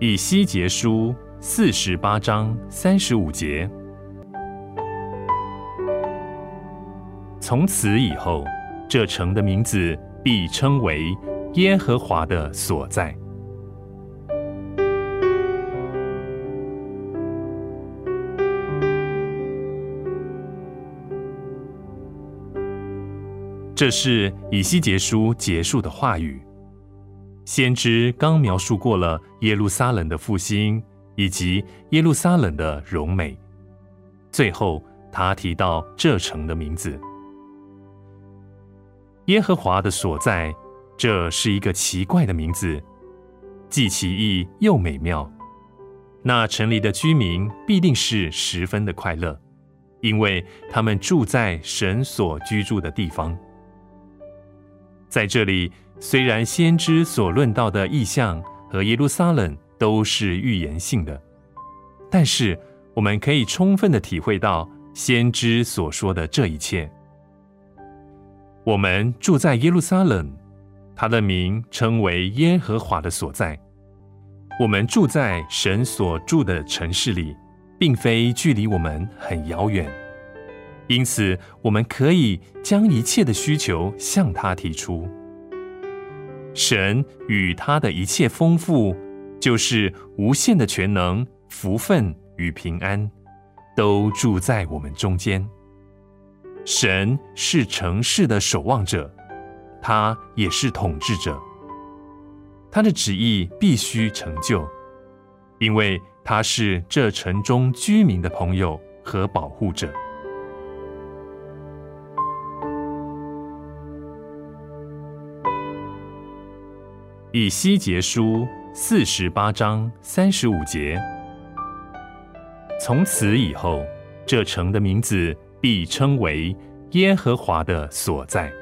以西结书四十八章三十五节。从此以后，这城的名字必称为耶和华的所在。这是以西结书结束的话语。先知刚描述过了耶路撒冷的复兴以及耶路撒冷的荣美，最后他提到这城的名字——耶和华的所在。这是一个奇怪的名字，既奇异又美妙。那城里的居民必定是十分的快乐，因为他们住在神所居住的地方。在这里，虽然先知所论到的意象和耶路撒冷都是预言性的，但是我们可以充分的体会到先知所说的这一切。我们住在耶路撒冷，他的名称为耶和华的所在。我们住在神所住的城市里，并非距离我们很遥远。因此，我们可以将一切的需求向他提出。神与他的一切丰富，就是无限的全能、福分与平安，都住在我们中间。神是城市的守望者，他也是统治者。他的旨意必须成就，因为他是这城中居民的朋友和保护者。以西结书四十八章三十五节：从此以后，这城的名字必称为耶和华的所在。